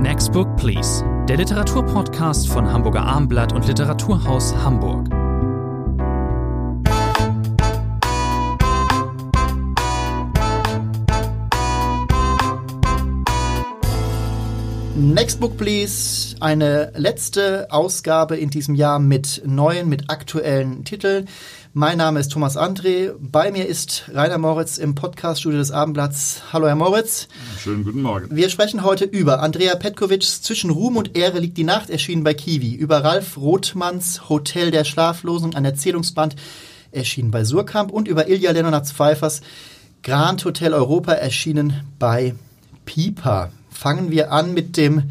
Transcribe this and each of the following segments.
Next Book Please, der Literaturpodcast von Hamburger Armblatt und Literaturhaus Hamburg. Next Book Please, eine letzte Ausgabe in diesem Jahr mit neuen, mit aktuellen Titeln. Mein Name ist Thomas André. Bei mir ist Rainer Moritz im Podcaststudio des Abendblatts. Hallo, Herr Moritz. Schönen guten Morgen. Wir sprechen heute über Andrea Petkovics Zwischen Ruhm und Ehre liegt die Nacht, erschienen bei Kiwi. Über Ralf Rothmanns Hotel der Schlaflosen, ein Erzählungsband, erschienen bei Surkamp. Und über Ilja Leonards Pfeifers Grand Hotel Europa, erschienen bei Pipa fangen wir an mit dem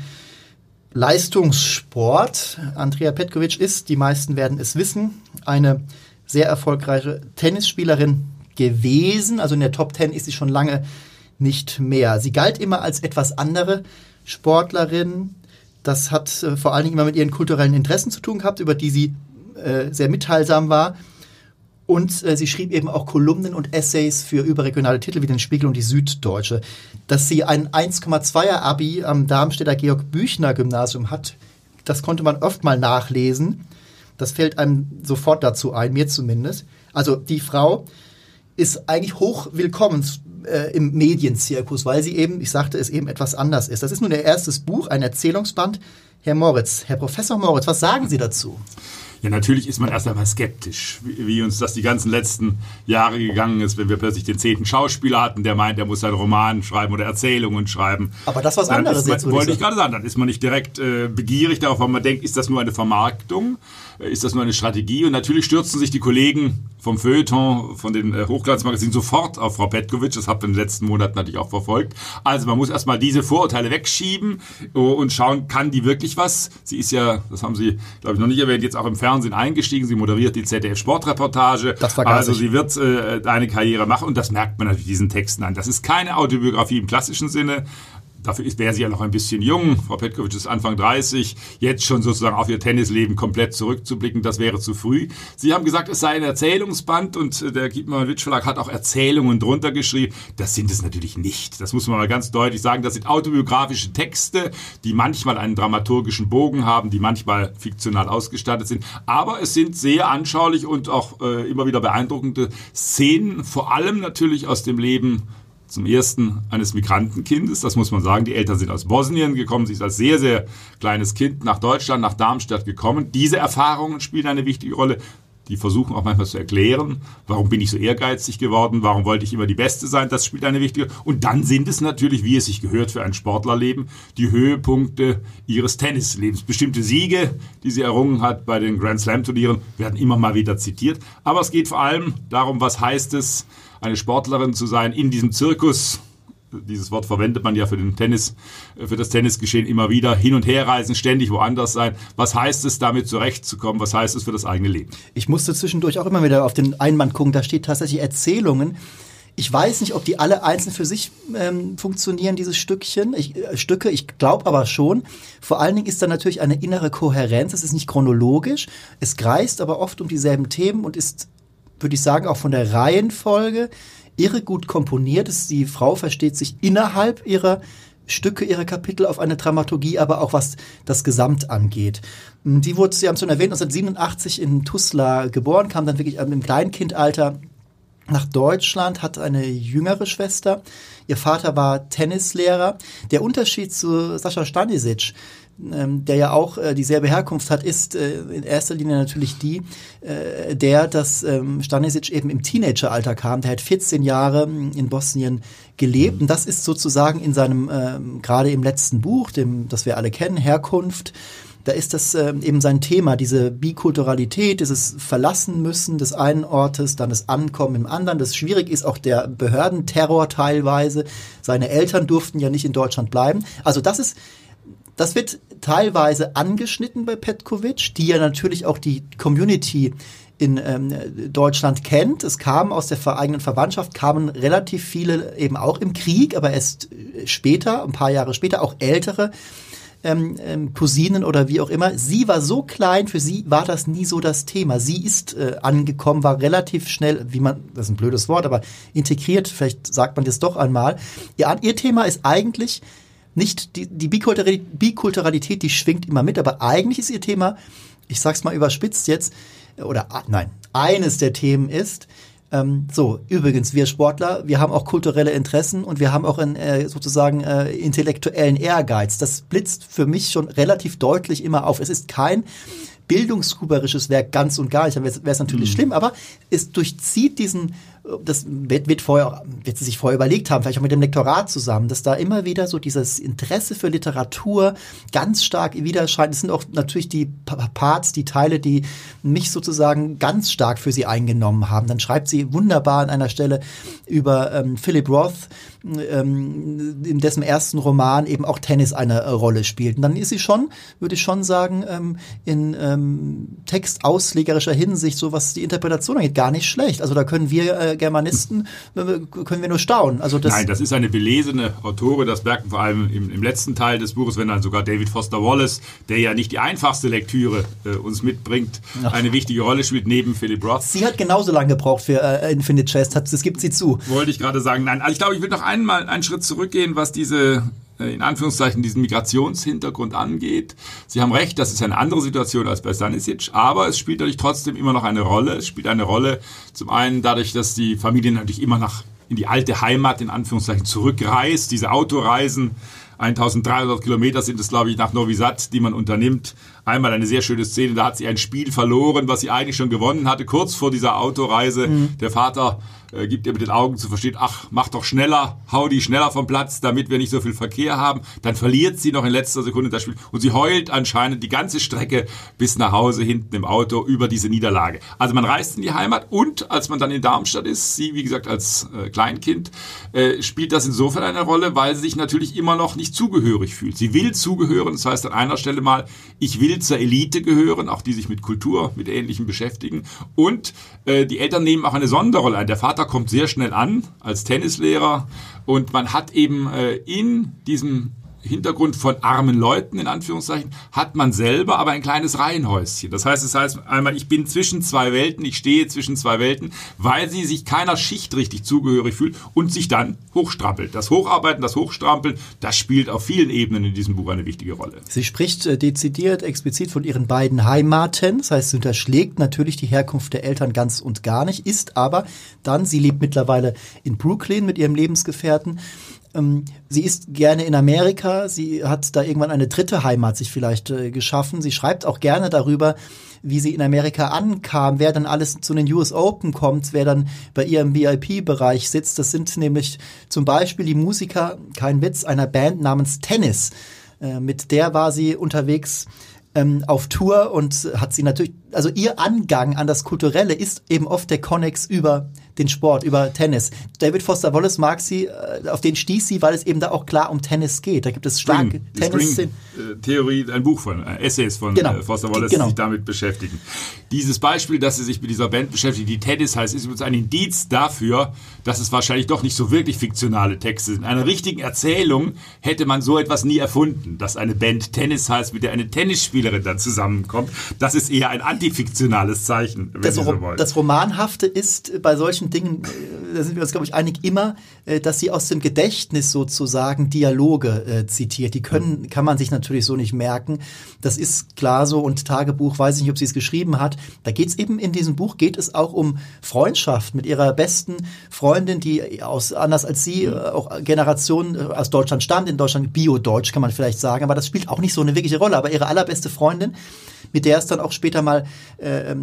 Leistungssport. Andrea Petkovic ist, die meisten werden es wissen, eine sehr erfolgreiche Tennisspielerin gewesen. Also in der Top Ten ist sie schon lange nicht mehr. Sie galt immer als etwas andere Sportlerin. Das hat äh, vor allen Dingen immer mit ihren kulturellen Interessen zu tun gehabt, über die sie äh, sehr mitteilsam war. Und äh, sie schrieb eben auch Kolumnen und Essays für überregionale Titel wie den Spiegel und die Süddeutsche. Dass sie ein 1,2er Abi am Darmstädter Georg Büchner Gymnasium hat, das konnte man oft mal nachlesen. Das fällt einem sofort dazu ein, mir zumindest. Also die Frau ist eigentlich hoch willkommen äh, im Medienzirkus, weil sie eben, ich sagte es eben, etwas anders ist. Das ist nun ihr erstes Buch, ein Erzählungsband. Herr Moritz, Herr Professor Moritz, was sagen Sie dazu? Ja, natürlich ist man erst einmal skeptisch, wie, uns das die ganzen letzten Jahre gegangen ist, wenn wir plötzlich den zehnten Schauspieler hatten, der meint, er muss einen Roman schreiben oder Erzählungen schreiben. Aber das was anderes man, jetzt. Wollte ich gerade sagen, dann ist man nicht direkt äh, begierig darauf, weil man denkt, ist das nur eine Vermarktung? Ist das nur eine Strategie? Und natürlich stürzen sich die Kollegen vom Feuilleton, von den äh, Hochglanzmagazinen sofort auf Frau Petkovic. Das hat man in den letzten Monaten natürlich auch verfolgt. Also man muss erstmal diese Vorurteile wegschieben äh, und schauen, kann die wirklich was? Sie ist ja, das haben Sie, glaube ich, noch nicht erwähnt, jetzt auch im Fernsehen eingestiegen. Sie moderiert die ZDF-Sportreportage. Das war Also sie wird äh, eine Karriere machen und das merkt man natürlich diesen Texten an. Das ist keine Autobiografie im klassischen Sinne, Dafür wäre sie ja noch ein bisschen jung. Frau Petkovic ist Anfang 30. Jetzt schon sozusagen auf ihr Tennisleben komplett zurückzublicken, das wäre zu früh. Sie haben gesagt, es sei ein Erzählungsband und äh, der Giepmann-Witsch Verlag hat auch Erzählungen drunter geschrieben. Das sind es natürlich nicht. Das muss man mal ganz deutlich sagen. Das sind autobiografische Texte, die manchmal einen dramaturgischen Bogen haben, die manchmal fiktional ausgestattet sind. Aber es sind sehr anschaulich und auch äh, immer wieder beeindruckende Szenen, vor allem natürlich aus dem Leben zum ersten eines Migrantenkindes. Das muss man sagen. Die Eltern sind aus Bosnien gekommen. Sie ist als sehr, sehr kleines Kind nach Deutschland, nach Darmstadt gekommen. Diese Erfahrungen spielen eine wichtige Rolle. Die versuchen auch manchmal zu erklären, warum bin ich so ehrgeizig geworden, warum wollte ich immer die Beste sein, das spielt eine wichtige. Und dann sind es natürlich, wie es sich gehört für ein Sportlerleben, die Höhepunkte ihres Tennislebens. Bestimmte Siege, die sie errungen hat bei den Grand Slam Turnieren, werden immer mal wieder zitiert. Aber es geht vor allem darum, was heißt es, eine Sportlerin zu sein in diesem Zirkus. Dieses Wort verwendet man ja für den Tennis, für das Tennisgeschehen immer wieder. Hin und her reisen, ständig woanders sein. Was heißt es, damit zurechtzukommen? Was heißt es für das eigene Leben? Ich musste zwischendurch auch immer wieder auf den Einband gucken. Da steht tatsächlich Erzählungen. Ich weiß nicht, ob die alle einzeln für sich ähm, funktionieren, diese Stückchen, ich, äh, Stücke. Ich glaube aber schon. Vor allen Dingen ist da natürlich eine innere Kohärenz. Es ist nicht chronologisch. Es kreist aber oft um dieselben Themen und ist würde ich sagen, auch von der Reihenfolge irre gut komponiert ist. Die Frau versteht sich innerhalb ihrer Stücke, ihrer Kapitel auf eine Dramaturgie, aber auch was das Gesamt angeht. Die wurde, Sie haben es schon erwähnt, 1987 in Tuzla geboren, kam dann wirklich im Kleinkindalter nach Deutschland, hat eine jüngere Schwester. Ihr Vater war Tennislehrer. Der Unterschied zu Sascha Stanisic, ähm, der ja auch äh, dieselbe Herkunft hat, ist äh, in erster Linie natürlich die, äh, der, dass ähm, Stanisic eben im Teenageralter kam. Der hat 14 Jahre ähm, in Bosnien gelebt und das ist sozusagen in seinem, ähm, gerade im letzten Buch, dem, das wir alle kennen, Herkunft, da ist das äh, eben sein Thema, diese Bikulturalität, dieses Verlassen müssen des einen Ortes, dann das Ankommen im anderen. Das schwierig ist auch der Behördenterror teilweise. Seine Eltern durften ja nicht in Deutschland bleiben. Also das ist das wird teilweise angeschnitten bei Petkovic, die ja natürlich auch die Community in ähm, Deutschland kennt. Es kamen aus der eigenen Verwandtschaft, kamen relativ viele eben auch im Krieg, aber erst später, ein paar Jahre später, auch ältere ähm, ähm, Cousinen oder wie auch immer. Sie war so klein, für sie war das nie so das Thema. Sie ist äh, angekommen, war relativ schnell, wie man, das ist ein blödes Wort, aber integriert, vielleicht sagt man das doch einmal. Ihr, ihr Thema ist eigentlich, nicht die, die Bikulturalität, Bikulturalität, die schwingt immer mit, aber eigentlich ist ihr Thema, ich sag's mal überspitzt jetzt, oder ah, nein, eines der Themen ist, ähm, so, übrigens, wir Sportler, wir haben auch kulturelle Interessen und wir haben auch einen äh, sozusagen äh, intellektuellen Ehrgeiz. Das blitzt für mich schon relativ deutlich immer auf. Es ist kein bildungshuberisches Werk ganz und gar nicht, dann wäre es natürlich mhm. schlimm, aber es durchzieht diesen das wird, wird vorher, wird sie sich vorher überlegt haben, vielleicht auch mit dem Lektorat zusammen, dass da immer wieder so dieses Interesse für Literatur ganz stark widerscheint. Es sind auch natürlich die Parts, die Teile, die mich sozusagen ganz stark für sie eingenommen haben. Dann schreibt sie wunderbar an einer Stelle über ähm, Philip Roth, ähm, in dessen ersten Roman eben auch Tennis eine Rolle spielt. Und dann ist sie schon, würde ich schon sagen, ähm, in ähm, textauslegerischer Hinsicht, so was die Interpretation angeht, gar nicht schlecht. Also da können wir äh, Germanisten, können wir nur staunen. Also das Nein, das ist eine belesene Autorin, das merkt man vor allem im, im, letzten Teil des Buches, wenn dann sogar David Foster Wallace, der ja nicht die einfachste Lektüre äh, uns mitbringt, Ach. eine wichtige Rolle spielt neben Philip Roth. Sie hat genauso lange gebraucht für äh, Infinite Chest, das gibt sie zu. Wollte ich gerade sagen. Nein, also ich glaube, ich will noch einmal einen Schritt zurückgehen, was diese in Anführungszeichen diesen Migrationshintergrund angeht. Sie haben recht, das ist eine andere Situation als bei Stanisic, aber es spielt natürlich trotzdem immer noch eine Rolle. Es spielt eine Rolle zum einen dadurch, dass die Familie natürlich immer nach in die alte Heimat in Anführungszeichen zurückreist. Diese Autoreisen, 1300 Kilometer sind es, glaube ich, nach Novi Sad, die man unternimmt. Einmal eine sehr schöne Szene, da hat sie ein Spiel verloren, was sie eigentlich schon gewonnen hatte, kurz vor dieser Autoreise. Mhm. Der Vater äh, gibt ihr mit den Augen zu verstehen, ach, mach doch schneller, hau die schneller vom Platz, damit wir nicht so viel Verkehr haben. Dann verliert sie noch in letzter Sekunde das Spiel und sie heult anscheinend die ganze Strecke bis nach Hause hinten im Auto über diese Niederlage. Also man reist in die Heimat und als man dann in Darmstadt ist, sie wie gesagt als äh, Kleinkind, äh, spielt das insofern eine Rolle, weil sie sich natürlich immer noch nicht zugehörig fühlt. Sie will zugehören, das heißt an einer Stelle mal, ich will zur Elite gehören, auch die sich mit Kultur, mit Ähnlichem beschäftigen und äh, die Eltern nehmen auch eine Sonderrolle ein. Der Vater Vater kommt sehr schnell an als Tennislehrer und man hat eben äh, in diesem Hintergrund von armen Leuten, in Anführungszeichen, hat man selber aber ein kleines Reihenhäuschen. Das heißt, es heißt einmal, ich bin zwischen zwei Welten, ich stehe zwischen zwei Welten, weil sie sich keiner Schicht richtig zugehörig fühlt und sich dann hochstrampelt. Das Hocharbeiten, das Hochstrampeln, das spielt auf vielen Ebenen in diesem Buch eine wichtige Rolle. Sie spricht äh, dezidiert, explizit von ihren beiden Heimaten. Das heißt, sie unterschlägt natürlich die Herkunft der Eltern ganz und gar nicht, ist aber dann, sie lebt mittlerweile in Brooklyn mit ihrem Lebensgefährten, ähm, sie ist gerne in Amerika. Sie hat da irgendwann eine dritte Heimat sich vielleicht äh, geschaffen. Sie schreibt auch gerne darüber, wie sie in Amerika ankam, wer dann alles zu den US Open kommt, wer dann bei ihr im VIP-Bereich sitzt. Das sind nämlich zum Beispiel die Musiker, kein Witz, einer Band namens Tennis. Äh, mit der war sie unterwegs ähm, auf Tour und hat sie natürlich, also ihr Angang an das Kulturelle ist eben oft der Connex über den Sport, über Tennis. David Foster Wallace mag sie, äh, auf den stieß sie, weil es eben da auch klar um Tennis geht. Da gibt es starke Tennis. Theorie, ein Buch von äh, Essays von genau. äh, Foster Wallace, genau. die sich damit beschäftigen. Dieses Beispiel, dass sie sich mit dieser Band beschäftigt, die Tennis heißt, ist übrigens ein Indiz dafür, dass es wahrscheinlich doch nicht so wirklich fiktionale Texte sind. In einer richtigen Erzählung hätte man so etwas nie erfunden, dass eine Band Tennis heißt, mit der eine Tennisspielerin dann zusammenkommt. Das ist eher ein antifiktionales Zeichen, wenn das, Sie so wollen. Das Romanhafte ist bei solchen Dingen, äh, da sind wir uns, glaube ich, einig, immer, äh, dass sie aus dem Gedächtnis sozusagen Dialoge äh, zitiert. Die können, kann man sich natürlich so nicht merken. Das ist klar so und Tagebuch, weiß ich nicht, ob sie es geschrieben hat. Da geht es eben in diesem Buch, geht es auch um Freundschaft mit ihrer besten Freundin, die aus, anders als sie, mhm. auch Generationen aus Deutschland stammt, in Deutschland Bio-Deutsch kann man vielleicht sagen, aber das spielt auch nicht so eine wirkliche Rolle. Aber ihre allerbeste Freundin, mit der es dann auch später mal, äh,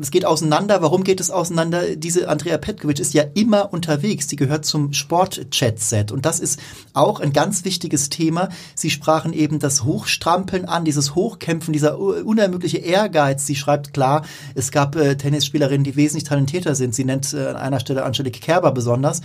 es geht auseinander. Warum geht es auseinander? Diese Andrea Petkovic ist ja immer unterwegs. Die gehört zum Sport-Chat-Set. Und das ist auch ein ganz wichtiges Thema. Sie sprachen eben das Hochstrampeln an, dieses Hochkämpfen, dieser unermüdliche Ehrgeiz. Sie schreibt klar, es gab äh, Tennisspielerinnen, die wesentlich talentierter sind. Sie nennt äh, an einer Stelle Angelique Kerber besonders.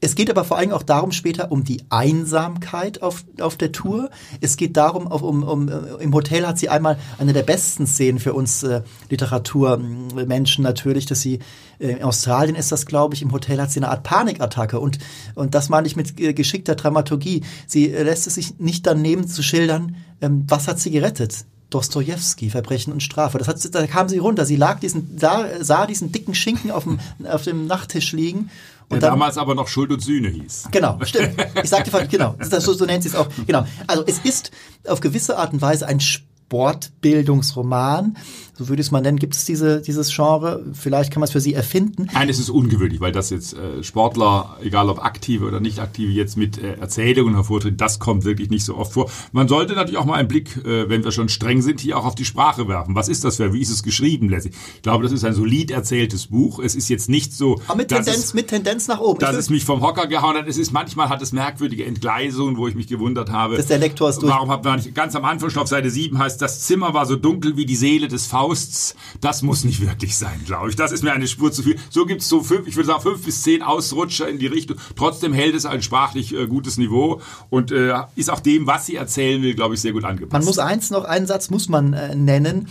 Es geht aber vor allem auch darum später um die Einsamkeit auf, auf der Tour. Es geht darum, um, um, im Hotel hat sie einmal eine der besten Szenen für uns äh, Literaturmenschen natürlich, dass sie äh, in Australien ist das, glaube ich, im Hotel hat sie eine Art Panikattacke und, und das meine ich mit äh, geschickter Dramaturgie. Sie äh, lässt es sich nicht daneben zu schildern, ähm, was hat sie gerettet? Dostoevsky, Verbrechen und Strafe. Das hat, da kam sie runter. Sie lag diesen, sah, sah diesen dicken Schinken auf dem, auf dem Nachttisch liegen Und der dann, damals aber noch Schuld und Sühne hieß. Genau, stimmt. Ich sagte, genau, das, so, so nennt sie es auch. Genau. Also es ist auf gewisse Art und Weise ein Sportbildungsroman so würde ich es mal nennen. Gibt es diese, dieses Genre? Vielleicht kann man es für Sie erfinden. Nein, es ist ungewöhnlich, weil das jetzt äh, Sportler, egal ob aktive oder nicht aktive, jetzt mit äh, Erzählungen hervortreten, das kommt wirklich nicht so oft vor. Man sollte natürlich auch mal einen Blick, äh, wenn wir schon streng sind, hier auch auf die Sprache werfen. Was ist das für, wie ist es geschrieben letztlich? Ich glaube, das ist ein solid erzähltes Buch. Es ist jetzt nicht so... Aber mit Tendenz, es, mit Tendenz nach oben. Dass es mich vom Hocker gehauen hat. Es ist, manchmal hat es merkwürdige Entgleisungen, wo ich mich gewundert habe. Dass der Lektor ist durch. Warum hat man nicht, ganz am Anfang schon auf Seite 7 heißt, das Zimmer war so dunkel wie die Seele des Fausts. Das muss nicht wirklich sein, glaube ich. Das ist mir eine Spur zu viel. So gibt es so fünf, ich würde sagen, fünf bis zehn Ausrutscher in die Richtung. Trotzdem hält es ein sprachlich äh, gutes Niveau und äh, ist auch dem, was sie erzählen will, glaube ich, sehr gut angepasst. Man muss eins noch, einen Satz muss man äh, nennen,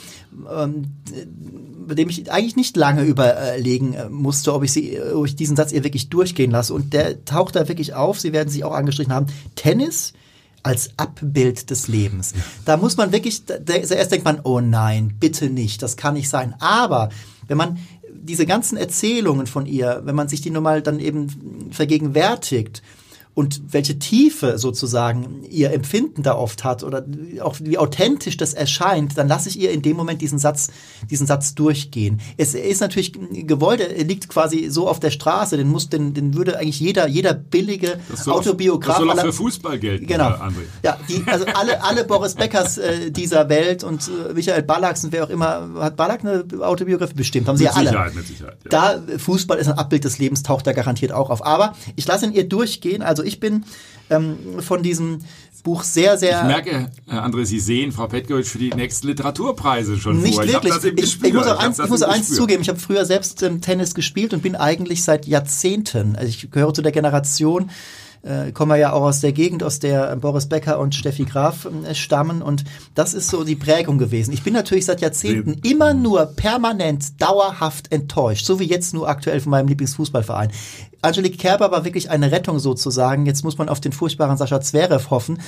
ähm, bei dem ich eigentlich nicht lange überlegen äh, musste, ob ich, sie, ob ich diesen Satz ihr wirklich durchgehen lasse. Und der taucht da wirklich auf. Sie werden sich auch angestrichen haben. Tennis als Abbild des Lebens. Da muss man wirklich, zuerst denkt man, oh nein, bitte nicht, das kann nicht sein. Aber wenn man diese ganzen Erzählungen von ihr, wenn man sich die nun mal dann eben vergegenwärtigt und welche Tiefe sozusagen ihr Empfinden da oft hat oder auch wie authentisch das erscheint, dann lasse ich ihr in dem Moment diesen Satz, diesen Satz durchgehen. Es ist natürlich gewollt, er liegt quasi so auf der Straße, den muss, den, den würde eigentlich jeder, jeder billige das Autobiograf. Das soll auch für Fußball gelten, genau. André. Ja, die, also alle, alle Boris Beckers äh, dieser Welt und äh, Michael Ballacks und wer auch immer, hat Ballack eine Autobiografie bestimmt, haben sie mit ja alle. Sicherheit, mit Sicherheit, ja. Da Fußball ist ein Abbild des Lebens, taucht da garantiert auch auf. Aber ich lasse ihn ihr durchgehen, also ich bin ähm, von diesem Buch sehr, sehr. Ich merke, Herr André, Sie sehen Frau Petkovic für die nächsten Literaturpreise schon nicht vor. Nicht wirklich. Ich, ich, ich, muss auch eins, ich muss eins zugeben. Ich habe früher selbst ähm, Tennis gespielt und bin eigentlich seit Jahrzehnten, also ich gehöre zu der Generation, äh, kommen wir ja auch aus der Gegend, aus der Boris Becker und Steffi Graf äh, stammen. Und das ist so die Prägung gewesen. Ich bin natürlich seit Jahrzehnten immer nur permanent, dauerhaft enttäuscht, so wie jetzt nur aktuell von meinem Lieblingsfußballverein. Angelique Kerber war wirklich eine Rettung sozusagen. Jetzt muss man auf den furchtbaren Sascha Zverev hoffen,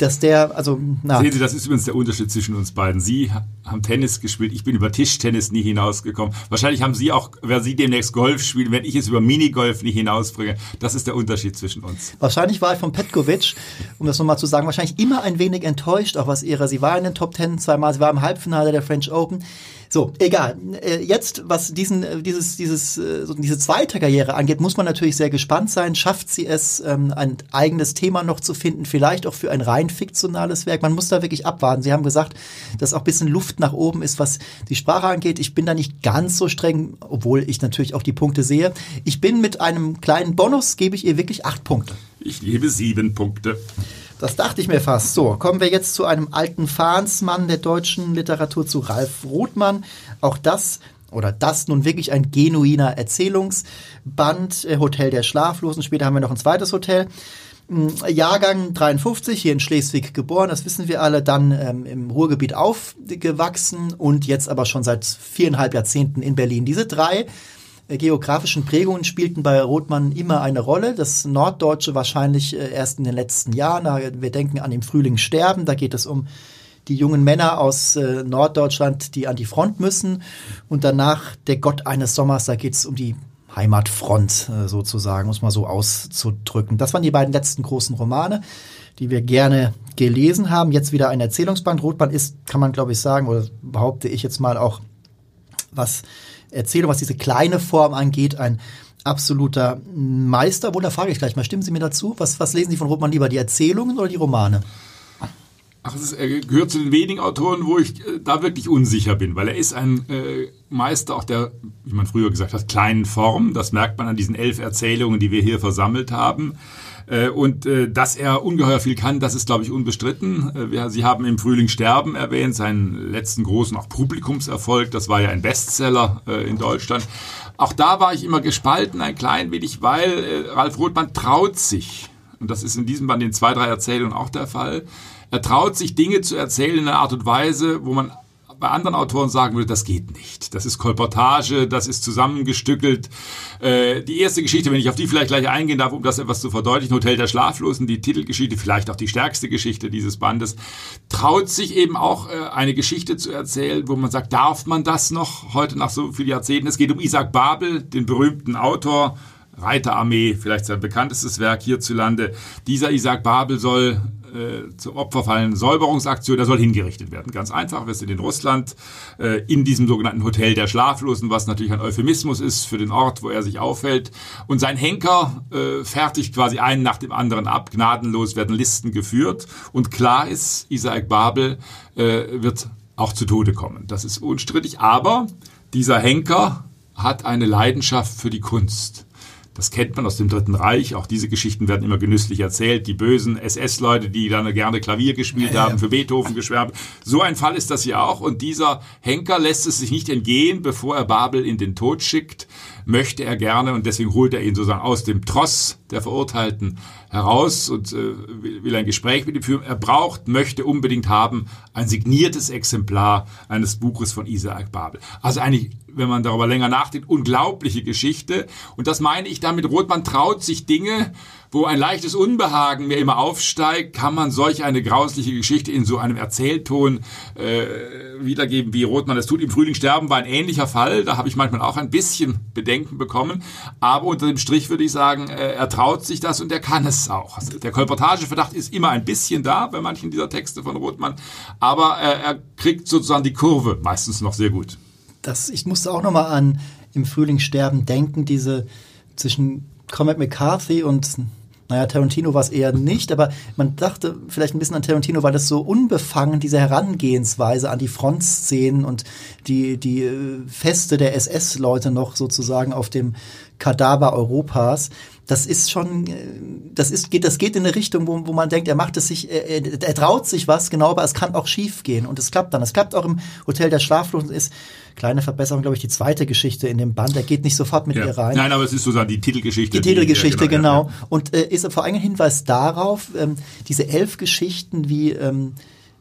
dass der, also, na. Sehen Sie, das ist übrigens der Unterschied zwischen uns beiden. Sie haben Tennis gespielt, ich bin über Tischtennis nie hinausgekommen. Wahrscheinlich haben Sie auch, werden Sie demnächst Golf spielen, wenn ich es über Minigolf nie hinausbringe. Das ist der Unterschied zwischen uns. Wahrscheinlich war ich von Petkovic, um das nochmal zu sagen, wahrscheinlich immer ein wenig enttäuscht, auch was ihre, sie war in den Top Ten zweimal, sie war im Halbfinale der French Open. So, egal. Äh, jetzt, was diesen, äh, dieses, dieses, äh, diese zweite Karriere angeht, muss man natürlich sehr gespannt sein. Schafft sie es, ähm, ein eigenes Thema noch zu finden, vielleicht auch für ein rein fiktionales Werk? Man muss da wirklich abwarten. Sie haben gesagt, dass auch ein bisschen Luft nach oben ist, was die Sprache angeht. Ich bin da nicht ganz so streng, obwohl ich natürlich auch die Punkte sehe. Ich bin mit einem kleinen Bonus, gebe ich ihr wirklich acht Punkte. Ich gebe sieben Punkte. Das dachte ich mir fast. So, kommen wir jetzt zu einem alten Fahnsmann der deutschen Literatur, zu Ralf Rothmann. Auch das oder das nun wirklich ein genuiner Erzählungsband, äh, Hotel der Schlaflosen. Später haben wir noch ein zweites Hotel. Mm, Jahrgang 53, hier in Schleswig geboren, das wissen wir alle, dann ähm, im Ruhrgebiet aufgewachsen und jetzt aber schon seit viereinhalb Jahrzehnten in Berlin. Diese drei geografischen Prägungen spielten bei Rothmann immer eine Rolle. Das Norddeutsche wahrscheinlich äh, erst in den letzten Jahren. Wir denken an den Frühling sterben. Da geht es um die jungen Männer aus äh, Norddeutschland, die an die Front müssen. Und danach der Gott eines Sommers. Da geht es um die Heimatfront äh, sozusagen, muss man so auszudrücken. Das waren die beiden letzten großen Romane, die wir gerne gelesen haben. Jetzt wieder ein Erzählungsband. Rothmann ist, kann man glaube ich sagen, oder behaupte ich jetzt mal auch, was Erzählung, was diese kleine Form angeht, ein absoluter Meister. Wo da frage ich gleich mal, stimmen Sie mir dazu? Was, was lesen Sie von Rothmann lieber, die Erzählungen oder die Romane? Ach, ist, er gehört zu den wenigen Autoren, wo ich äh, da wirklich unsicher bin, weil er ist ein äh, Meister auch der, wie man früher gesagt hat, kleinen Form. Das merkt man an diesen elf Erzählungen, die wir hier versammelt haben. Äh, und äh, dass er ungeheuer viel kann, das ist, glaube ich, unbestritten. Äh, Sie haben im Frühling Sterben erwähnt, seinen letzten großen auch Publikumserfolg. Das war ja ein Bestseller in Deutschland. Auch da war ich immer gespalten, ein klein wenig, weil Ralf Rothmann traut sich, und das ist in diesem Band in zwei, drei Erzählungen auch der Fall, er traut sich Dinge zu erzählen in einer Art und Weise, wo man bei anderen Autoren sagen würde, das geht nicht. Das ist Kolportage, das ist zusammengestückelt. Äh, die erste Geschichte, wenn ich auf die vielleicht gleich eingehen darf, um das etwas zu verdeutlichen, Hotel der Schlaflosen, die Titelgeschichte, vielleicht auch die stärkste Geschichte dieses Bandes, traut sich eben auch äh, eine Geschichte zu erzählen, wo man sagt, darf man das noch heute nach so vielen Jahrzehnten? Es geht um Isaac Babel, den berühmten Autor, Reiterarmee, vielleicht sein bekanntestes Werk hierzulande. Dieser Isaac Babel soll äh, zum Opfer fallen Säuberungsaktion, der soll hingerichtet werden. Ganz einfach, wir sind in Russland, äh, in diesem sogenannten Hotel der Schlaflosen, was natürlich ein Euphemismus ist für den Ort, wo er sich aufhält. Und sein Henker äh, fertigt quasi einen nach dem anderen ab, gnadenlos werden Listen geführt. Und klar ist, Isaac Babel äh, wird auch zu Tode kommen. Das ist unstrittig. Aber dieser Henker hat eine Leidenschaft für die Kunst. Das kennt man aus dem Dritten Reich. Auch diese Geschichten werden immer genüsslich erzählt. Die bösen SS-Leute, die dann gerne Klavier gespielt ja, haben, ja. für Beethoven geschwärmt. So ein Fall ist das hier auch. Und dieser Henker lässt es sich nicht entgehen, bevor er Babel in den Tod schickt möchte er gerne und deswegen holt er ihn sozusagen aus dem Tross der Verurteilten heraus und äh, will ein Gespräch mit ihm führen. Er braucht, möchte unbedingt haben ein signiertes Exemplar eines Buches von Isaac Babel. Also eigentlich, wenn man darüber länger nachdenkt, unglaubliche Geschichte. Und das meine ich damit, Rothmann traut sich Dinge, wo ein leichtes Unbehagen mir immer aufsteigt, kann man solch eine grausliche Geschichte in so einem Erzählton äh, wiedergeben, wie Rothmann es tut. Im Frühling sterben war ein ähnlicher Fall. Da habe ich manchmal auch ein bisschen Bedenken bekommen. Aber unter dem Strich würde ich sagen, äh, er traut sich das und er kann es auch. Also der Kolportageverdacht ist immer ein bisschen da bei manchen dieser Texte von Rothmann. Aber äh, er kriegt sozusagen die Kurve meistens noch sehr gut. Das, ich musste auch nochmal an im Frühling sterben denken, diese zwischen Cormac McCarthy und naja, Tarantino war es eher nicht, aber man dachte vielleicht ein bisschen an Tarantino, weil das so unbefangen, diese Herangehensweise an die Frontszenen und die, die äh, Feste der SS-Leute noch sozusagen auf dem Kadaver Europas, das ist schon, äh, das ist, geht, das geht in eine Richtung, wo, wo man denkt, er macht es sich, er, er traut sich was, genau, aber es kann auch schief gehen und es klappt dann. Es klappt auch im Hotel der Schlaflosen ist, kleine Verbesserung, glaube ich, die zweite Geschichte in dem Band. Er geht nicht sofort mit ja. ihr rein. Nein, aber es ist sozusagen die Titelgeschichte. Die Titelgeschichte, die, genau. genau. Und äh, ist vor allem ein Hinweis darauf, ähm, diese elf Geschichten wie ähm,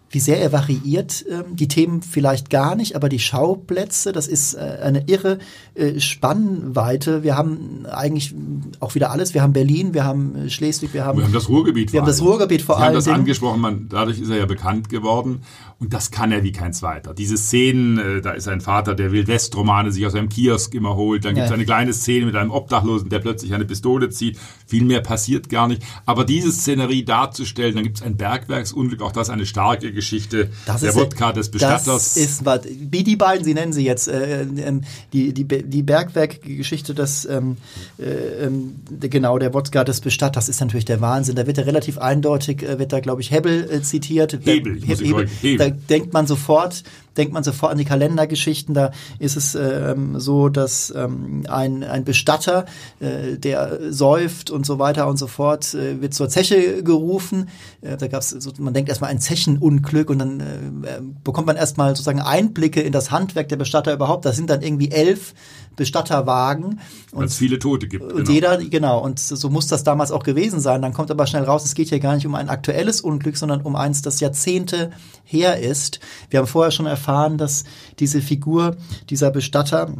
wie sehr er variiert. Ähm, die Themen vielleicht gar nicht, aber die Schauplätze, das ist äh, eine irre äh, Spannweite. Wir haben eigentlich auch wieder alles. Wir haben Berlin, wir haben äh, Schleswig, wir haben, wir haben das Ruhrgebiet. Wir haben das Ruhrgebiet vor allem. Wir haben das angesprochen, man, dadurch ist er ja bekannt geworden. Und das kann er wie kein zweiter. Diese Szenen, da ist ein Vater, der Wildwest-Romane sich aus einem Kiosk immer holt. Dann gibt es ja. eine kleine Szene mit einem Obdachlosen, der plötzlich eine Pistole zieht. Viel mehr passiert gar nicht. Aber diese Szenerie darzustellen, dann gibt es ein Bergwerksunglück, auch das eine starke Geschichte das der Wodka des Bestatters. Das ist was, wie die beiden, Sie nennen sie jetzt, äh, äh, die, die, die Bergwerkgeschichte des, ähm, äh, ähm, genau, der Wodka des Bestatters ist natürlich der Wahnsinn. Da wird er relativ eindeutig, äh, wird da, glaube ich, Hebel äh, zitiert. Hebel, Hebel, Hebel. Hebel. Da denkt man sofort, denkt man sofort an die Kalendergeschichten. Da ist es ähm, so, dass ähm, ein, ein Bestatter, äh, der säuft und so weiter und so fort, äh, wird zur Zeche gerufen. Äh, da gab's, so, man denkt erstmal ein Zechenunglück und dann äh, bekommt man erstmal sozusagen Einblicke in das Handwerk der Bestatter überhaupt. Das sind dann irgendwie elf Bestatterwagen. Weil es viele Tote gibt. Und genau. jeder, genau, und so muss das damals auch gewesen sein. Dann kommt aber schnell raus, es geht hier gar nicht um ein aktuelles Unglück, sondern um eins, das Jahrzehnte her ist. Wir haben vorher schon erfahren, dass diese Figur, dieser Bestatter,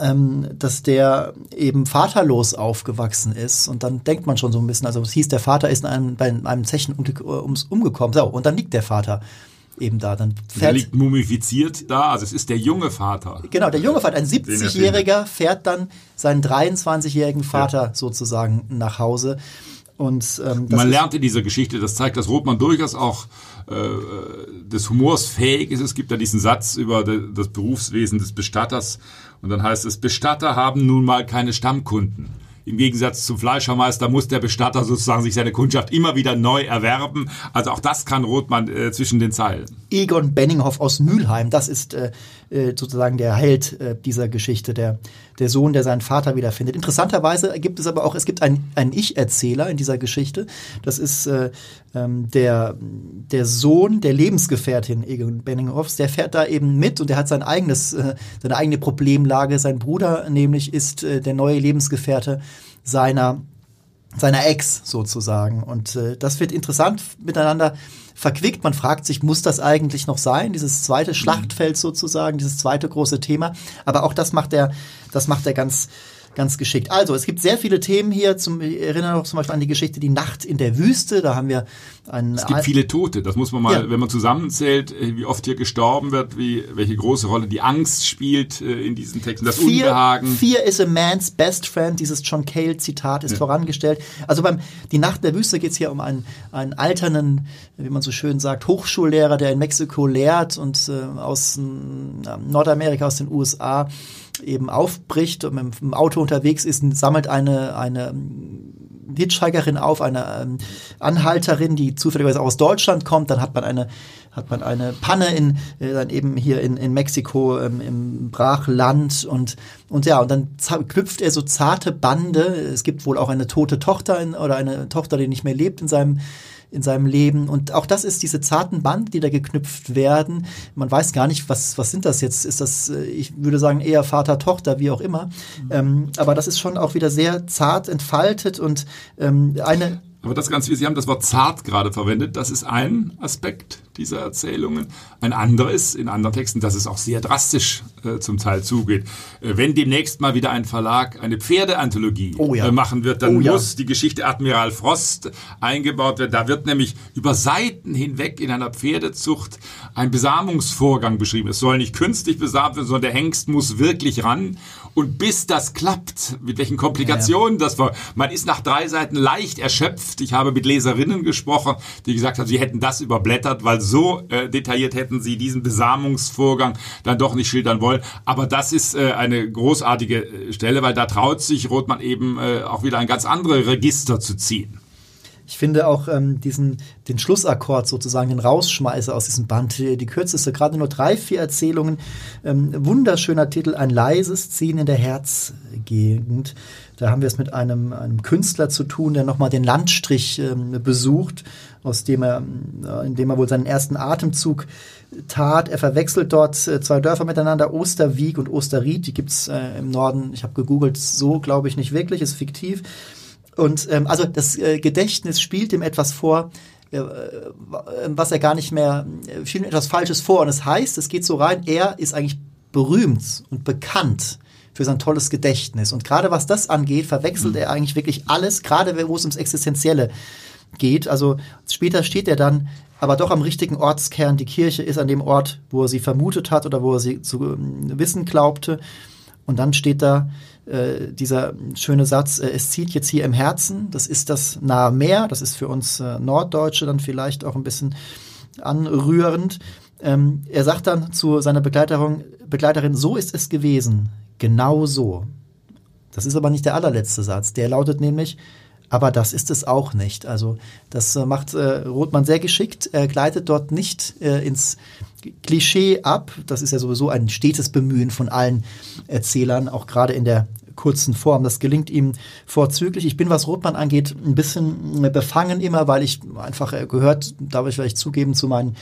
ähm, dass der eben vaterlos aufgewachsen ist. Und dann denkt man schon so ein bisschen, also es hieß, der Vater ist in einem, bei einem Zechenunglück ums, umgekommen. So, und dann liegt der Vater eben da. Dann fährt, der liegt mumifiziert da, also es ist der junge Vater. Genau, der junge Vater, ein 70-Jähriger fährt dann seinen 23-jährigen Vater ja. sozusagen nach Hause. Und, ähm, Man lernt in dieser Geschichte, das zeigt, dass Rothmann durchaus auch des Humors fähig ist. Es gibt ja diesen Satz über das Berufswesen des Bestatters und dann heißt es, Bestatter haben nun mal keine Stammkunden. Im Gegensatz zum Fleischermeister muss der Bestatter sozusagen sich seine Kundschaft immer wieder neu erwerben. Also auch das kann Rothmann äh, zwischen den Zeilen. Egon Benninghoff aus Mülheim, das ist äh, äh, sozusagen der Held äh, dieser Geschichte, der, der Sohn, der seinen Vater wiederfindet. Interessanterweise gibt es aber auch, es gibt einen, einen Ich-Erzähler in dieser Geschichte. Das ist äh, ähm, der, der Sohn der Lebensgefährtin Egon Benninghoffs. Der fährt da eben mit und der hat sein eigenes, äh, seine eigene Problemlage. Sein Bruder nämlich ist äh, der neue Lebensgefährte seiner seiner Ex sozusagen. Und äh, das wird interessant miteinander verquickt. Man fragt sich, muss das eigentlich noch sein? Dieses zweite Schlachtfeld sozusagen, dieses zweite große Thema. Aber auch das macht er, das macht er ganz, ganz geschickt. Also, es gibt sehr viele Themen hier. Zum, ich erinnere noch zum Beispiel an die Geschichte Die Nacht in der Wüste. Da haben wir einen. Es gibt viele Tote. Das muss man mal, ja. wenn man zusammenzählt, äh, wie oft hier gestorben wird, wie, welche große Rolle die Angst spielt äh, in diesen Texten, das Fear, Unbehagen. Fear is a man's best friend. Dieses John Cale Zitat ist ja. vorangestellt. Also beim Die Nacht in der Wüste geht es hier um einen, einen alternden, wie man so schön sagt, Hochschullehrer, der in Mexiko lehrt und äh, aus äh, Nordamerika, aus den USA eben aufbricht und mit dem Auto unterwegs ist, sammelt eine, eine Hitchhikerin auf, eine ähm, Anhalterin, die zufälligerweise aus Deutschland kommt, dann hat man eine hat man eine Panne in äh, dann eben hier in, in Mexiko ähm, im Brachland und und ja und dann knüpft er so zarte Bande. Es gibt wohl auch eine tote Tochter in, oder eine Tochter, die nicht mehr lebt in seinem in seinem Leben. Und auch das ist diese zarten Band, die da geknüpft werden. Man weiß gar nicht, was, was sind das jetzt? Ist das, äh, ich würde sagen, eher Vater, Tochter, wie auch immer. Mhm. Ähm, aber das ist schon auch wieder sehr zart entfaltet und ähm, eine. Aber das Ganze, Sie haben das Wort zart gerade verwendet. Das ist ein Aspekt dieser Erzählungen. Ein anderer ist in anderen Texten, dass es auch sehr drastisch äh, zum Teil zugeht. Äh, wenn demnächst mal wieder ein Verlag eine Pferdeanthologie oh ja. äh, machen wird, dann oh ja. muss die Geschichte Admiral Frost eingebaut werden. Da wird nämlich über Seiten hinweg in einer Pferdezucht ein Besamungsvorgang beschrieben. Es soll nicht künstlich besamt werden, sondern der Hengst muss wirklich ran. Und bis das klappt, mit welchen Komplikationen ja, das war, man ist nach drei Seiten leicht erschöpft. Ich habe mit Leserinnen gesprochen, die gesagt haben, sie hätten das überblättert, weil so äh, detailliert hätten sie diesen Besamungsvorgang dann doch nicht schildern wollen. Aber das ist äh, eine großartige äh, Stelle, weil da traut sich Rothmann eben äh, auch wieder ein ganz andere Register zu ziehen. Ich finde auch ähm, diesen, den Schlussakkord sozusagen, den Rausschmeißer aus diesem Band, die, die kürzeste, gerade nur drei, vier Erzählungen. Ähm, wunderschöner Titel, ein leises Ziehen in der Herzgegend. Da haben wir es mit einem, einem Künstler zu tun, der nochmal den Landstrich ähm, besucht, aus dem er, äh, in dem er wohl seinen ersten Atemzug tat. Er verwechselt dort äh, zwei Dörfer miteinander, Osterwieg und Osterried. Die gibt's äh, im Norden, ich habe gegoogelt, so glaube ich nicht wirklich, ist fiktiv. Und ähm, also das äh, Gedächtnis spielt ihm etwas vor, äh, äh was er gar nicht mehr, äh, spielt ihm etwas Falsches vor. Und es das heißt, es geht so rein, er ist eigentlich berühmt und bekannt für sein tolles Gedächtnis. Und gerade was das angeht, verwechselt mhm. er eigentlich wirklich alles, gerade wo es ums Existenzielle geht. Also später steht er dann aber doch am richtigen Ortskern. Die Kirche ist an dem Ort, wo er sie vermutet hat oder wo er sie zu ähm, wissen glaubte. Und dann steht da äh, dieser schöne Satz, äh, es zieht jetzt hier im Herzen. Das ist das nahe Meer. Das ist für uns äh, Norddeutsche dann vielleicht auch ein bisschen anrührend. Ähm, er sagt dann zu seiner Begleiterin, Begleiterin, so ist es gewesen. Genau so. Das ist aber nicht der allerletzte Satz. Der lautet nämlich, aber das ist es auch nicht. Also das äh, macht äh, Rothmann sehr geschickt. Er gleitet dort nicht äh, ins Klischee ab. Das ist ja sowieso ein stetes Bemühen von allen Erzählern, auch gerade in der kurzen Form. Das gelingt ihm vorzüglich. Ich bin, was Rothmann angeht, ein bisschen befangen immer, weil ich einfach äh, gehört, darf ich vielleicht zugeben, zu meinen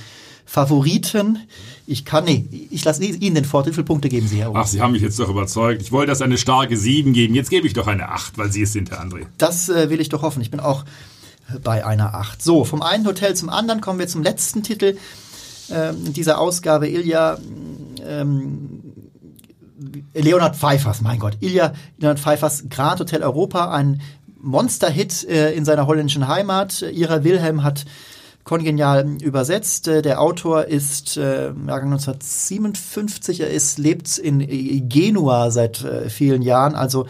Favoriten. Ich kann, nee, ich lasse Ihnen den Vortritt. Wie viele Punkte geben Sie, Herr Ach, Sie haben mich jetzt doch überzeugt. Ich wollte das eine starke 7 geben. Jetzt gebe ich doch eine 8, weil Sie es sind, Herr André. Das äh, will ich doch hoffen. Ich bin auch bei einer 8. So, vom einen Hotel zum anderen kommen wir zum letzten Titel ähm, dieser Ausgabe. Ilja, ähm, Leonhard Pfeiffers, mein Gott. Ilja Leonhard Pfeiffers Grand Hotel Europa, ein Monster-Hit äh, in seiner holländischen Heimat. Ihrer Wilhelm hat kongenial übersetzt. Äh, der Autor ist äh, Jahrgang 1957, er ist, lebt in Genua seit äh, vielen Jahren, also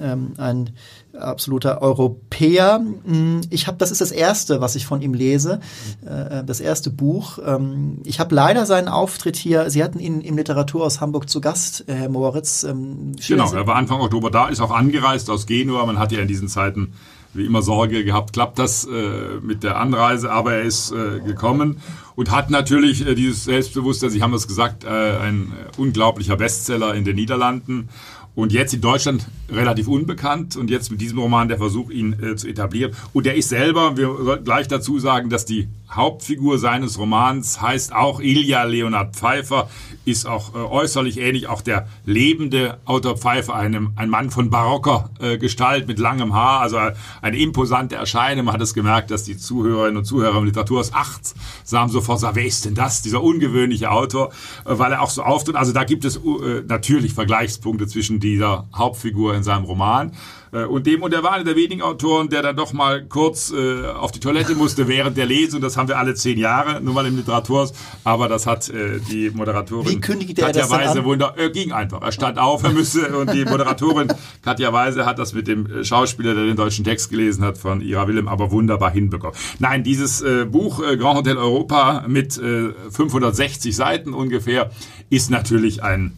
ähm, ein absoluter Europäer. Mm, ich habe, das ist das erste, was ich von ihm lese, äh, das erste Buch. Ähm, ich habe leider seinen Auftritt hier. Sie hatten ihn im Literaturhaus Hamburg zu Gast, Herr Moritz. Ähm, genau, er war Anfang Oktober da, ist auch angereist aus Genua. Man hat ja in diesen Zeiten wie immer Sorge gehabt, klappt das äh, mit der Anreise, aber er ist äh, gekommen und hat natürlich äh, dieses Selbstbewusstsein, Sie haben es gesagt, äh, ein unglaublicher Bestseller in den Niederlanden und jetzt in Deutschland relativ unbekannt und jetzt mit diesem Roman der Versuch, ihn äh, zu etablieren. Und er ist selber, wir sollten gleich dazu sagen, dass die Hauptfigur seines Romans heißt auch Ilja Leonard Pfeiffer, ist auch äh, äußerlich ähnlich, auch der lebende Autor Pfeiffer, einem, ein Mann von barocker äh, Gestalt mit langem Haar, also eine imposante Erscheinung. Man hat es gemerkt, dass die Zuhörerinnen und Zuhörer im Literaturhaus 8 sagen sofort, wer ist denn das, dieser ungewöhnliche Autor, äh, weil er auch so auftritt. Also da gibt es äh, natürlich Vergleichspunkte zwischen dieser Hauptfigur in seinem Roman und dem, und er war einer der wenigen Autoren, der dann doch mal kurz äh, auf die Toilette musste während der Lesung. Das haben wir alle zehn Jahre, nur mal im Literaturhaus. Aber das hat äh, die Moderatorin Wie kündigte Katja er das Weise wunder, er ging einfach. Er stand auf, er müsste, und die Moderatorin Katja Weise hat das mit dem äh, Schauspieler, der den deutschen Text gelesen hat, von Ira Willem, aber wunderbar hinbekommen. Nein, dieses äh, Buch äh, Grand Hotel Europa mit äh, 560 Seiten ungefähr ist natürlich ein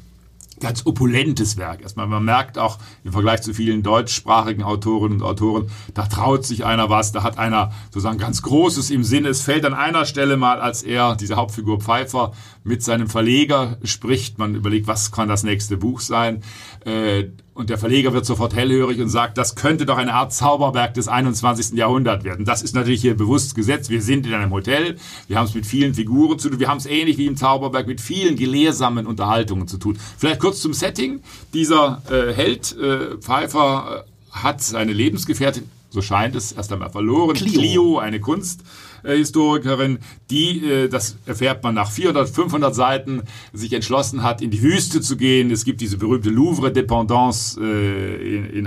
ganz opulentes Werk. Erstmal, man merkt auch im Vergleich zu vielen deutschsprachigen Autorinnen und Autoren, da traut sich einer was, da hat einer sozusagen ganz Großes im Sinne. Es fällt an einer Stelle mal, als er, diese Hauptfigur Pfeiffer, mit seinem Verleger spricht, man überlegt, was kann das nächste Buch sein, äh, und der Verleger wird sofort hellhörig und sagt, das könnte doch eine Art Zauberberg des 21. Jahrhunderts werden. Das ist natürlich hier bewusst gesetzt. Wir sind in einem Hotel, wir haben es mit vielen Figuren zu tun, wir haben es ähnlich wie im Zauberberg mit vielen gelehrsamen Unterhaltungen zu tun. Vielleicht kurz zum Setting. Dieser äh, Held äh, Pfeiffer äh, hat seine Lebensgefährtin, so scheint es, erst einmal verloren. Clio, Clio eine Kunst. Historikerin, die, äh, das erfährt man nach 400, 500 Seiten, sich entschlossen hat, in die Wüste zu gehen. Es gibt diese berühmte Louvre-Dependance äh, in, in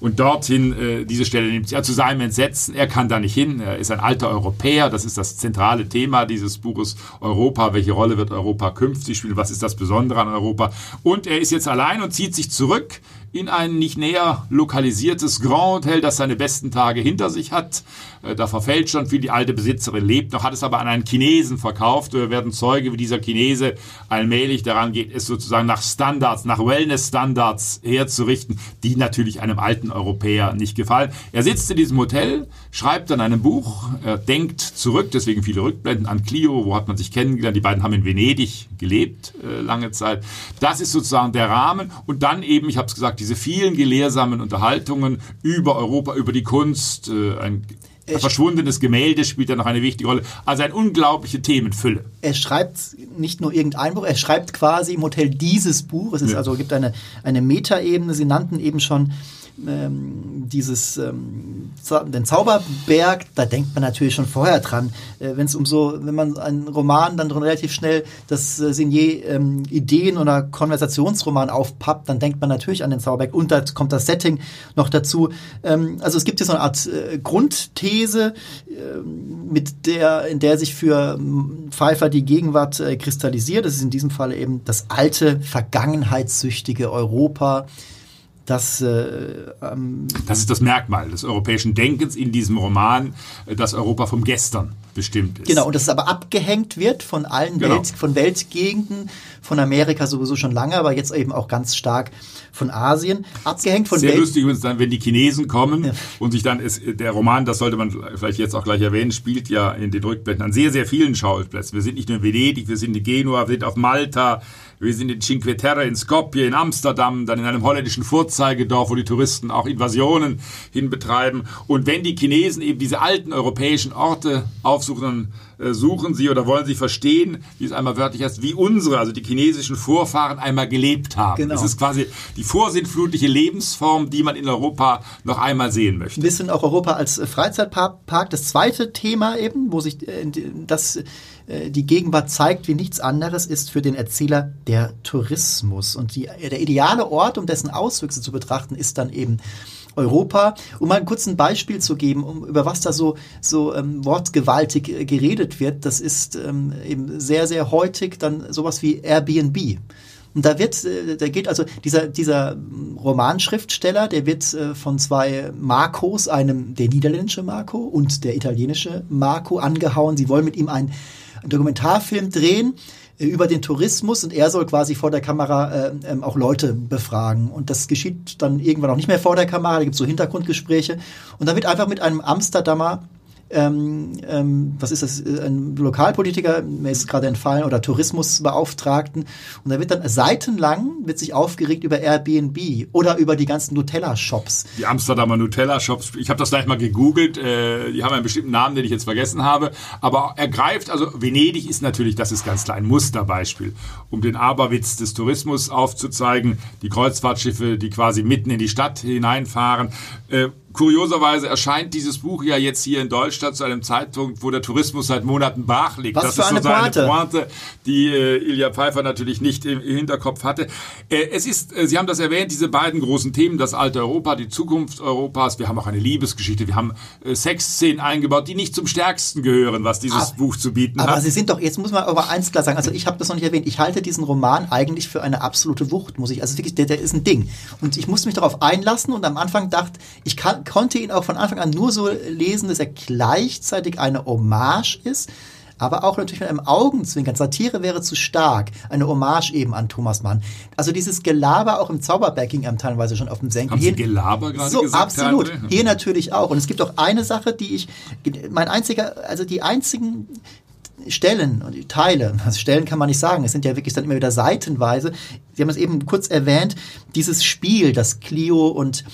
und dorthin äh, diese Stelle nimmt. Ja, zu seinem Entsetzen, er kann da nicht hin, er ist ein alter Europäer, das ist das zentrale Thema dieses Buches. Europa, welche Rolle wird Europa künftig spielen, was ist das Besondere an Europa? Und er ist jetzt allein und zieht sich zurück in ein nicht näher lokalisiertes Grand Hotel, das seine besten Tage hinter sich hat. Äh, da verfällt schon viel, die alte Besitzerin lebt noch, hat es aber an einen Chinesen verkauft. Wir werden Zeuge, wie dieser Chinese allmählich daran geht, es sozusagen nach Standards, nach Wellness-Standards herzurichten, die natürlich einem alten Europäer nicht gefallen. Er sitzt in diesem Hotel, schreibt dann ein Buch, er denkt zurück, deswegen viele Rückblenden an Clio, wo hat man sich kennengelernt. Die beiden haben in Venedig gelebt, äh, lange Zeit. Das ist sozusagen der Rahmen. Und dann eben, ich habe es gesagt, diese vielen gelehrsamen Unterhaltungen über Europa, über die Kunst, äh, ein ein verschwundenes Gemälde spielt da noch eine wichtige Rolle. Also eine unglaubliche Themenfülle. Er schreibt nicht nur irgendein Buch, er schreibt quasi im Hotel dieses Buch. Es ist ja. also gibt eine, eine Metaebene. Sie nannten eben schon ähm, dieses ähm, den Zauberberg, da denkt man natürlich schon vorher dran, äh, wenn es um so, wenn man einen Roman dann relativ schnell das äh, Signier ähm, Ideen oder Konversationsroman aufpappt, dann denkt man natürlich an den Zauberberg und da kommt das Setting noch dazu. Ähm, also es gibt hier so eine Art äh, Grundthese, äh, mit der in der sich für ähm, Pfeiffer die Gegenwart äh, kristallisiert. Das ist in diesem Fall eben das alte vergangenheitssüchtige Europa das, äh, ähm das ist das Merkmal des europäischen Denkens in diesem Roman, äh, dass Europa vom Gestern bestimmt ist. Genau, und dass es aber abgehängt wird von allen genau. Welt, von Weltgegenden, von Amerika sowieso schon lange, aber jetzt eben auch ganz stark von Asien. Abgehängt von Sehr Welt lustig übrigens dann, wenn die Chinesen kommen ja. und sich dann, ist, der Roman, das sollte man vielleicht jetzt auch gleich erwähnen, spielt ja in den Rückblenden an sehr, sehr vielen Schauplätzen. Wir sind nicht nur in Venedig, wir sind in Genua, wir sind auf Malta, wir sind in Cinque Terre, in Skopje, in Amsterdam, dann in einem holländischen Vorzeigedorf, wo die Touristen auch Invasionen hinbetreiben. Und wenn die Chinesen eben diese alten europäischen Orte aufsuchen, dann suchen sie oder wollen sie verstehen, wie es einmal wörtlich heißt, wie unsere, also die chinesischen Vorfahren einmal gelebt haben. Genau. Das ist quasi die vorsintflutliche Lebensform, die man in Europa noch einmal sehen möchte. Ein bisschen auch Europa als Freizeitpark. Das zweite Thema eben, wo sich äh, das äh, die Gegenwart zeigt wie nichts anderes, ist für den Erzähler der Tourismus. Und die, der ideale Ort, um dessen Auswüchse zu betrachten, ist dann eben Europa. Um mal kurz ein Beispiel zu geben, um, über was da so, so ähm, wortgewaltig äh, geredet wird, das ist ähm, eben sehr, sehr heutig dann sowas wie Airbnb. Und da wird, äh, da geht also dieser, dieser Romanschriftsteller, der wird äh, von zwei Marcos, einem der niederländische Marco und der italienische Marco angehauen. Sie wollen mit ihm ein einen Dokumentarfilm drehen über den Tourismus und er soll quasi vor der Kamera äh, ähm, auch Leute befragen. Und das geschieht dann irgendwann auch nicht mehr vor der Kamera, da gibt es so Hintergrundgespräche. Und dann wird einfach mit einem Amsterdamer ähm, ähm, was ist das, ein Lokalpolitiker, mir ist gerade entfallen, oder Tourismusbeauftragten. Und da wird dann seitenlang wird sich aufgeregt über Airbnb oder über die ganzen Nutella-Shops. Die Amsterdamer Nutella-Shops, ich habe das gleich mal gegoogelt, äh, die haben einen bestimmten Namen, den ich jetzt vergessen habe, aber er greift, also Venedig ist natürlich, das ist ganz klar ein Musterbeispiel, um den Aberwitz des Tourismus aufzuzeigen, die Kreuzfahrtschiffe, die quasi mitten in die Stadt hineinfahren, äh, kurioserweise erscheint dieses Buch ja jetzt hier in Deutschland zu einem Zeitpunkt, wo der Tourismus seit Monaten brach liegt. Was das ist so eine Pointe. Pointe, die äh, Ilja Pfeiffer natürlich nicht im, Hinterkopf hatte. Äh, es ist, äh, Sie haben das erwähnt, diese beiden großen Themen, das alte Europa, die Zukunft Europas. Wir haben auch eine Liebesgeschichte, wir haben äh, Sexszenen eingebaut, die nicht zum Stärksten gehören, was dieses Aber- Buch zu bieten Aber hat. Sie sind doch, jetzt muss man aber eins klar sagen, also ich habe das noch nicht erwähnt, ich halte diesen Roman eigentlich für eine absolute Wucht, muss ich, also wirklich, der, der ist ein Ding. Und ich musste mich darauf einlassen und am Anfang dachte, ich kann, konnte ihn auch von Anfang an nur so lesen, dass er gleichzeitig eine Hommage ist, aber auch natürlich mit einem Augenzwinkern. Satire wäre zu stark. Eine Hommage eben an Thomas Mann. Also dieses Gelaber auch im Zauberbacking teilweise schon auf dem Senkel. Haben Sie Gelaber gerade so, gesagt, absolut. André? Hier natürlich auch. Und es gibt auch eine Sache, die ich, mein einziger, also die einzigen Stellen und Teile, also Stellen kann man nicht sagen, es sind ja wirklich dann immer wieder seitenweise. Sie haben es eben kurz erwähnt, dieses Spiel, das Clio und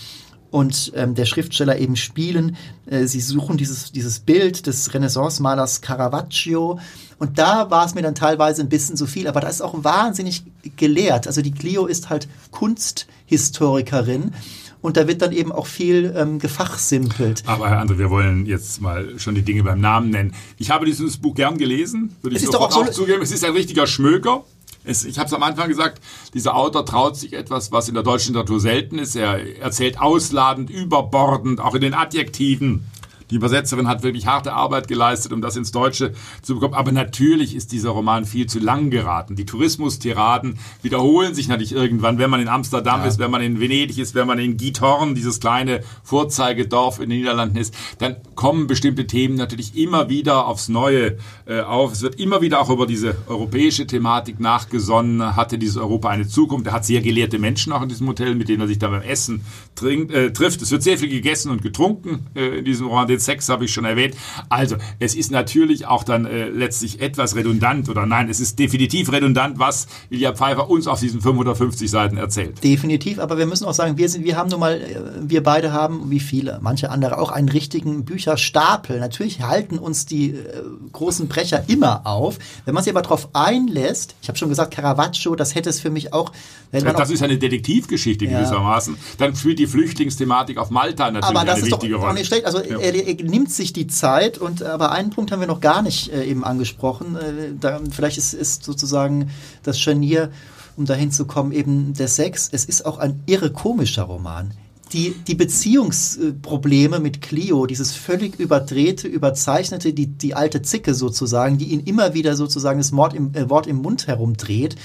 und ähm, der Schriftsteller eben spielen. Äh, sie suchen dieses, dieses Bild des Renaissance-Malers Caravaggio. Und da war es mir dann teilweise ein bisschen zu viel, aber da ist auch wahnsinnig gelehrt. Also die Clio ist halt Kunsthistorikerin und da wird dann eben auch viel ähm, gefachsimpelt. Aber Herr André, wir wollen jetzt mal schon die Dinge beim Namen nennen. Ich habe dieses Buch gern gelesen, würde ich Es ist doch sofort auch auch, so- zugeben. Es ist ein richtiger Schmöker. Es, ich habe es am Anfang gesagt, dieser Autor traut sich etwas, was in der deutschen Literatur selten ist. Er erzählt ausladend, überbordend, auch in den Adjektiven. Die Übersetzerin hat wirklich harte Arbeit geleistet, um das ins Deutsche zu bekommen. Aber natürlich ist dieser Roman viel zu lang geraten. Die Tourismustiraden wiederholen sich natürlich irgendwann, wenn man in Amsterdam ist, wenn man in Venedig ist, wenn man in Githorn, dieses kleine Vorzeigedorf in den Niederlanden ist, dann kommen bestimmte Themen natürlich immer wieder aufs Neue äh, auf. Es wird immer wieder auch über diese europäische Thematik nachgesonnen. Hatte dieses Europa eine Zukunft? Er hat sehr gelehrte Menschen auch in diesem Hotel, mit denen er sich da beim Essen trinkt, äh, trifft. Es wird sehr viel gegessen und getrunken äh, in diesem Roman. Den Sex habe ich schon erwähnt. Also, es ist natürlich auch dann äh, letztlich etwas redundant oder nein, es ist definitiv redundant, was Ilja Pfeiffer uns auf diesen 550 Seiten erzählt. Definitiv, aber wir müssen auch sagen, wir sind, wir haben nun mal, äh, wir beide haben, wie viele, manche andere auch einen richtigen Bücherstapel. Natürlich halten uns die äh, großen Brecher immer auf. Wenn man sich aber darauf einlässt, ich habe schon gesagt, Caravaggio, das hätte es für mich auch, Das auch ist eine Detektivgeschichte Ja. gewissermaßen. Dann spielt die Flüchtlingsthematik auf Malta natürlich aber das eine ist doch wichtige auch Rolle. nicht schlecht. Also Ja. Er, er nimmt sich die Zeit und aber einen Punkt haben wir noch gar nicht äh, eben angesprochen. Äh, da, vielleicht ist, ist sozusagen das Scharnier, um dahin zu kommen, eben der Sex. Es ist auch ein irre komischer Roman. Die, die Beziehungsprobleme mit Clio, dieses völlig überdrehte, überzeichnete, die, die alte Zicke sozusagen, die ihn immer wieder sozusagen das Mord im, äh, Wort im Mund herumdreht.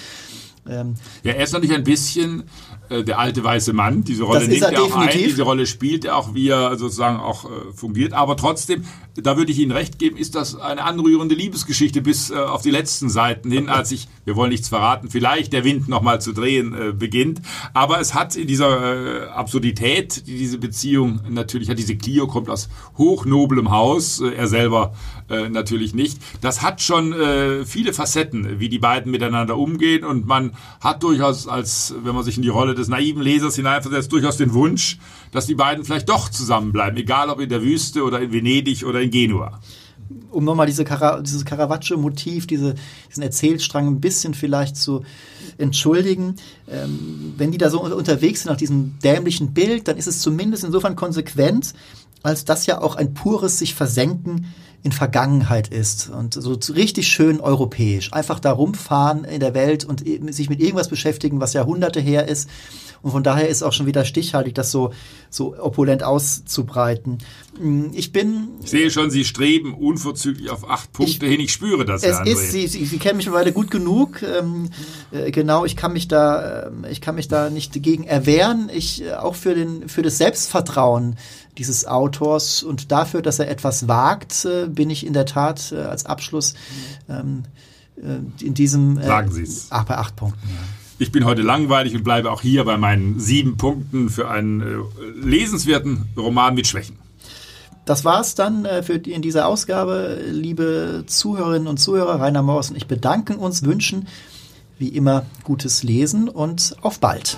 Ähm, Ja, er ist natürlich ein bisschen äh, der alte weiße Mann. Diese Rolle nimmt er er auch ein, diese Rolle spielt er auch, wie er sozusagen auch äh, fungiert. Aber trotzdem, da würde ich Ihnen recht geben, ist das eine anrührende Liebesgeschichte bis äh, auf die letzten Seiten hin, als ich, wir wollen nichts verraten, vielleicht der Wind nochmal zu drehen äh, beginnt. Aber es hat in dieser äh, Absurdität, die diese Beziehung natürlich hat, diese Clio kommt aus hochnoblem Haus, äh, er selber äh, natürlich nicht. Das hat schon äh, viele Facetten, wie die beiden miteinander umgehen und man hat durchaus als, wenn man sich in die Rolle des naiven Lesers hineinversetzt, durchaus den Wunsch, dass die beiden vielleicht doch zusammenbleiben, egal ob in der Wüste oder in Venedig oder in Genua. um nochmal diese Cara dieses Caravaggio-Motiv, diese, diesen Erzählstrang ein bisschen vielleicht zu entschuldigen. Ähm, wenn die da so unterwegs sind nach diesem dämlichen Bild, dann ist es zumindest insofern konsequent, als das ja auch ein pures sich versenken in Vergangenheit ist und so richtig schön europäisch. Einfach da rumfahren in der Welt und eben sich mit irgendwas beschäftigen, was Jahrhunderte her ist. Und von daher ist auch schon wieder stichhaltig, das so, so opulent auszubreiten. Ich bin Ich sehe schon, Sie streben unverzüglich auf acht Punkte hin. Ich spüre das, es Herr André. ist, Sie, Sie, Sie kennen mich mittlerweile gut genug. Ähm, äh, genau, ich kann mich da, ähm, ich kann mich da nicht dagegen erwehren. Ich äh, auch für den, für das Selbstvertrauen dieses Autors. Und dafür, dass er etwas wagt, äh, bin ich in der Tat äh, als Abschluss mhm. ähm, äh, in diesem. Äh, Sagen Sie es. Ach, bei acht Punkten. Ja. Ich bin heute langweilig und bleibe auch hier bei meinen sieben Punkten für einen äh, lesenswerten Roman mit Schwächen. Das war es dann für die, in dieser Ausgabe, liebe Zuhörerinnen und Zuhörer. Rainer Morris und ich bedanken uns, wünschen wie immer gutes Lesen und auf bald.